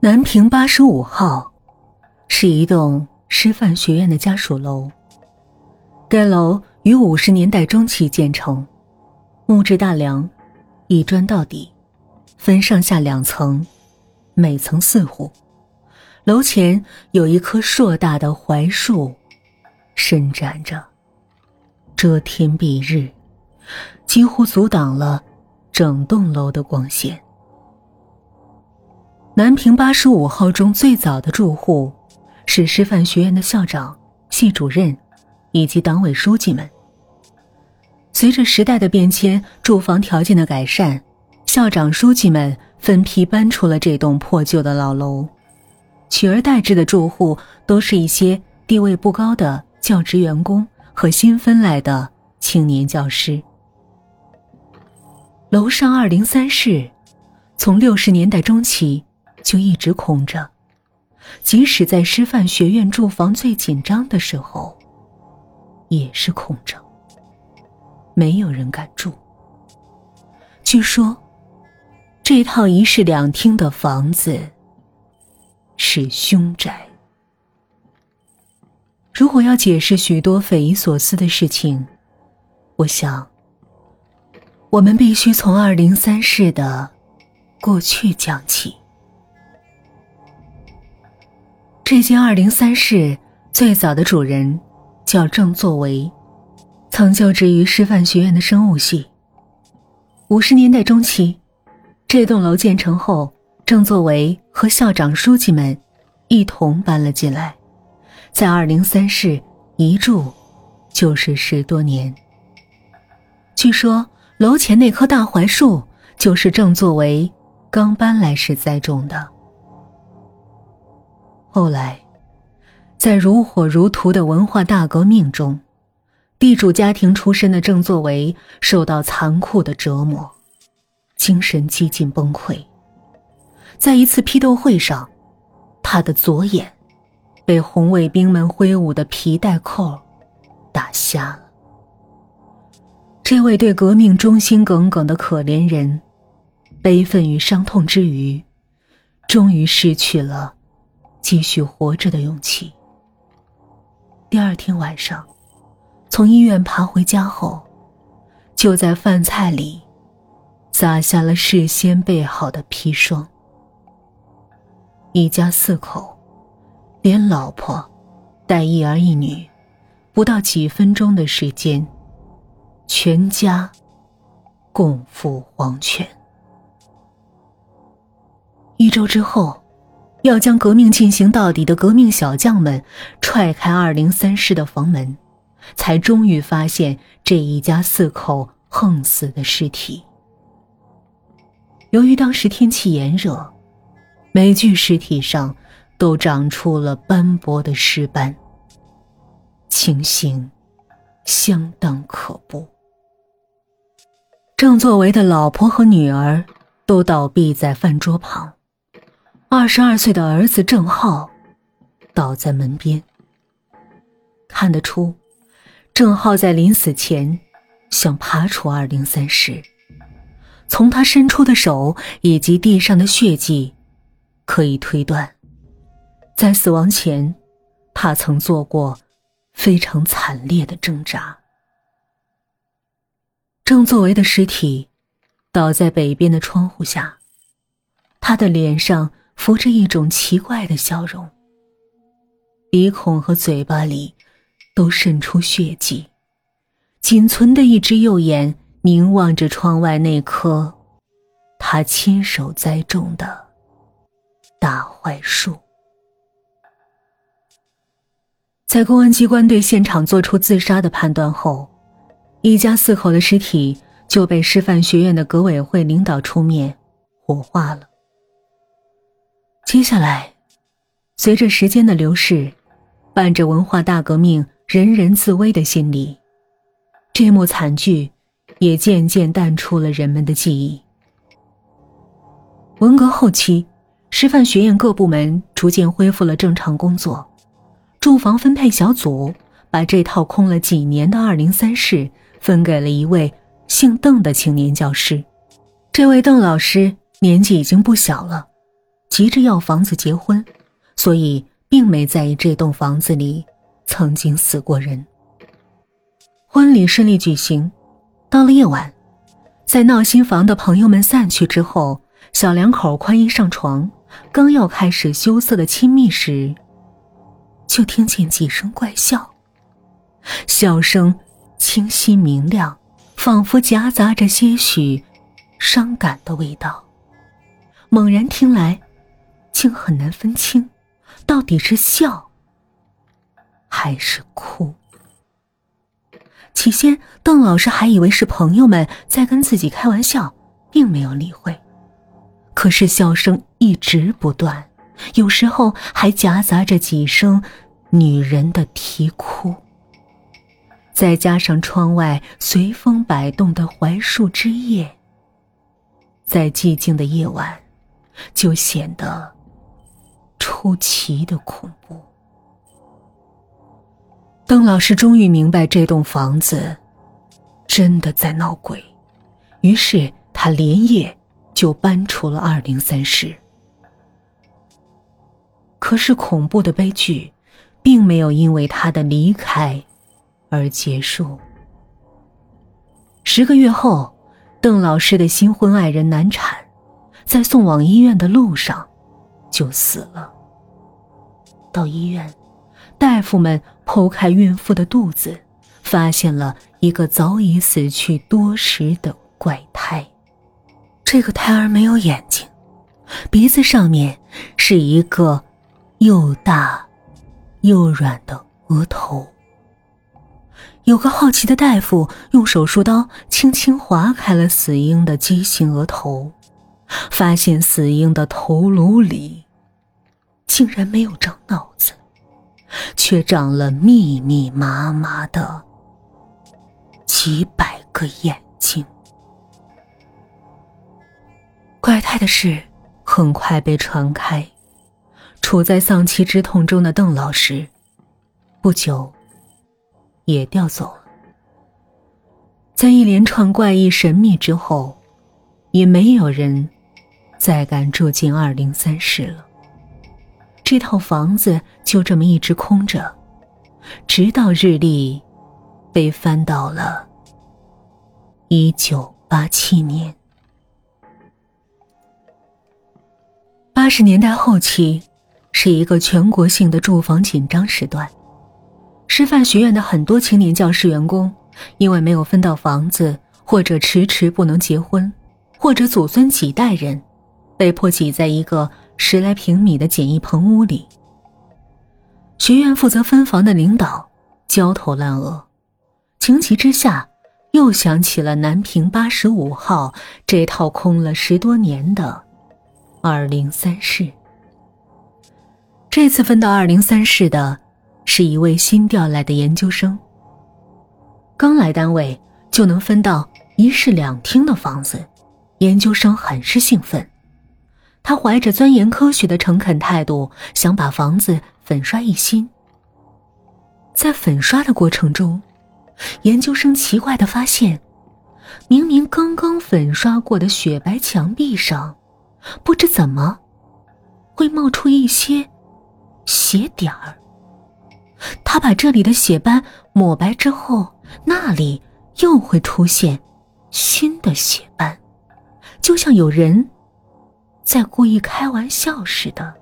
南平八十五号，是一栋师范学院的家属楼。该楼于五十年代中期建成，木质大梁，一砖到底，分上下两层，每层四户。楼前有一棵硕大的槐树，伸展着，遮天蔽日，几乎阻挡了整栋楼的光线。南平八十五号中最早的住户是师范学院的校长、系主任以及党委书记们。随着时代的变迁，住房条件的改善，校长、书记们分批搬出了这栋破旧的老楼，取而代之的住户都是一些地位不高的教职员工和新分来的青年教师。楼上二零三室，从六十年代中期。就一直空着，即使在师范学院住房最紧张的时候，也是空着，没有人敢住。据说，这套一室两厅的房子是凶宅。如果要解释许多匪夷所思的事情，我想，我们必须从二零三室的过去讲起。这间二零三室最早的主人叫郑作为，曾就职于师范学院的生物系。五十年代中期，这栋楼建成后，郑作为和校长、书记们一同搬了进来，在二零三室一住就是十多年。据说楼前那棵大槐树就是郑作为刚搬来时栽种的。后来，在如火如荼的文化大革命中，地主家庭出身的郑作为受到残酷的折磨，精神几近崩溃。在一次批斗会上，他的左眼被红卫兵们挥舞的皮带扣打瞎了。这位对革命忠心耿耿的可怜人，悲愤与伤痛之余，终于失去了。继续活着的勇气。第二天晚上，从医院爬回家后，就在饭菜里撒下了事先备好的砒霜。一家四口，连老婆带一儿一女，不到几分钟的时间，全家共赴黄泉。一周之后。要将革命进行到底的革命小将们踹开二零三室的房门，才终于发现这一家四口横死的尸体。由于当时天气炎热，每具尸体上都长出了斑驳的尸斑，情形相当可怖。郑作为的老婆和女儿都倒闭在饭桌旁。二十二岁的儿子郑浩倒在门边。看得出，郑浩在临死前想爬出二零三室。从他伸出的手以及地上的血迹，可以推断，在死亡前，他曾做过非常惨烈的挣扎。郑作为的尸体倒在北边的窗户下，他的脸上。浮着一种奇怪的笑容，鼻孔和嘴巴里都渗出血迹，仅存的一只右眼凝望着窗外那棵他亲手栽种的大槐树。在公安机关对现场做出自杀的判断后，一家四口的尸体就被师范学院的革委会领导出面火化了。接下来，随着时间的流逝，伴着文化大革命人人自危的心理，这幕惨剧也渐渐淡出了人们的记忆。文革后期，师范学院各部门逐渐恢复了正常工作，住房分配小组把这套空了几年的二零三室分给了一位姓邓的青年教师。这位邓老师年纪已经不小了。急着要房子结婚，所以并没在意这栋房子里曾经死过人。婚礼顺利举行，到了夜晚，在闹新房的朋友们散去之后，小两口宽衣上床，刚要开始羞涩的亲密时，就听见几声怪笑，笑声清晰明亮，仿佛夹杂着些许伤感的味道。猛然听来，竟很难分清，到底是笑还是哭。起先，邓老师还以为是朋友们在跟自己开玩笑，并没有理会。可是笑声一直不断，有时候还夹杂着几声女人的啼哭。再加上窗外随风摆动的槐树枝叶，在寂静的夜晚，就显得出奇的恐怖。邓老师终于明白这栋房子真的在闹鬼，于是他连夜就搬出了二零三室。可是恐怖的悲剧并没有因为他的离开而结束。十个月后，邓老师的新婚爱人难产，在送往医院的路上就死了。到医院。大夫们剖开孕妇的肚子，发现了一个早已死去多时的怪胎。这个胎儿没有眼睛，鼻子上面是一个又大又软的额头。有个好奇的大夫用手术刀轻轻划开了死婴的畸形额头，发现死婴的头颅里竟然没有长脑子。却长了密密麻麻的几百个眼睛。怪胎的事很快被传开，处在丧妻之痛中的邓老师，不久也调走了。在一连串怪异神秘之后，也没有人再敢住进二零三室了。这套房子就这么一直空着，直到日历被翻到了一九八七年。八十年代后期是一个全国性的住房紧张时段，师范学院的很多青年教师员工因为没有分到房子，或者迟迟不能结婚，或者祖孙几代人被迫挤在一个。十来平米的简易棚屋里，学院负责分房的领导焦头烂额，情急之下又想起了南平八十五号这套空了十多年的二零三室。这次分到二零三室的是一位新调来的研究生，刚来单位就能分到一室两厅的房子，研究生很是兴奋。他怀着钻研科学的诚恳态度，想把房子粉刷一新。在粉刷的过程中，研究生奇怪的发现，明明刚刚粉刷过的雪白墙壁上，不知怎么会冒出一些血点儿。他把这里的血斑抹白之后，那里又会出现新的血斑，就像有人。在故意开玩笑似的。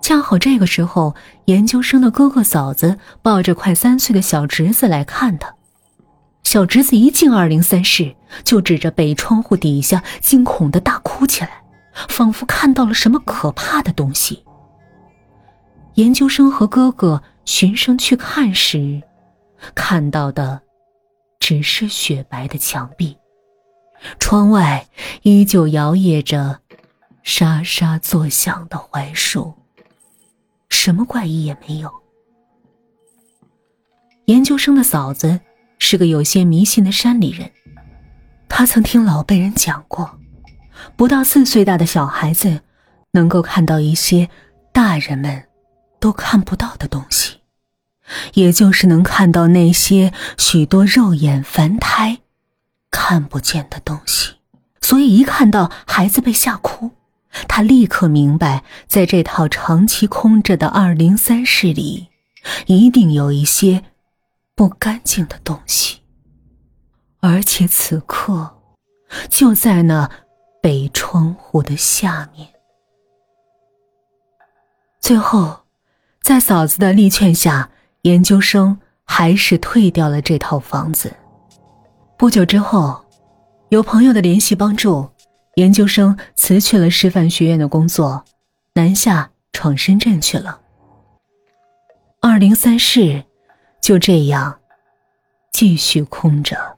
恰好这个时候，研究生的哥哥嫂子抱着快三岁的小侄子来看他。小侄子一进二零三室，就指着北窗户底下，惊恐的大哭起来，仿佛看到了什么可怕的东西。研究生和哥哥循声去看时，看到的只是雪白的墙壁。窗外依旧摇曳着沙沙作响的槐树，什么怪异也没有。研究生的嫂子是个有些迷信的山里人，他曾听老辈人讲过，不到四岁大的小孩子能够看到一些大人们都看不到的东西，也就是能看到那些许多肉眼凡胎。看不见的东西，所以一看到孩子被吓哭，他立刻明白，在这套长期空着的二零三室里，一定有一些不干净的东西，而且此刻就在那北窗户的下面。最后，在嫂子的力劝下，研究生还是退掉了这套房子。不久之后，有朋友的联系帮助。研究生辞去了师范学院的工作，南下闯深圳去了。二零三室就这样继续空着。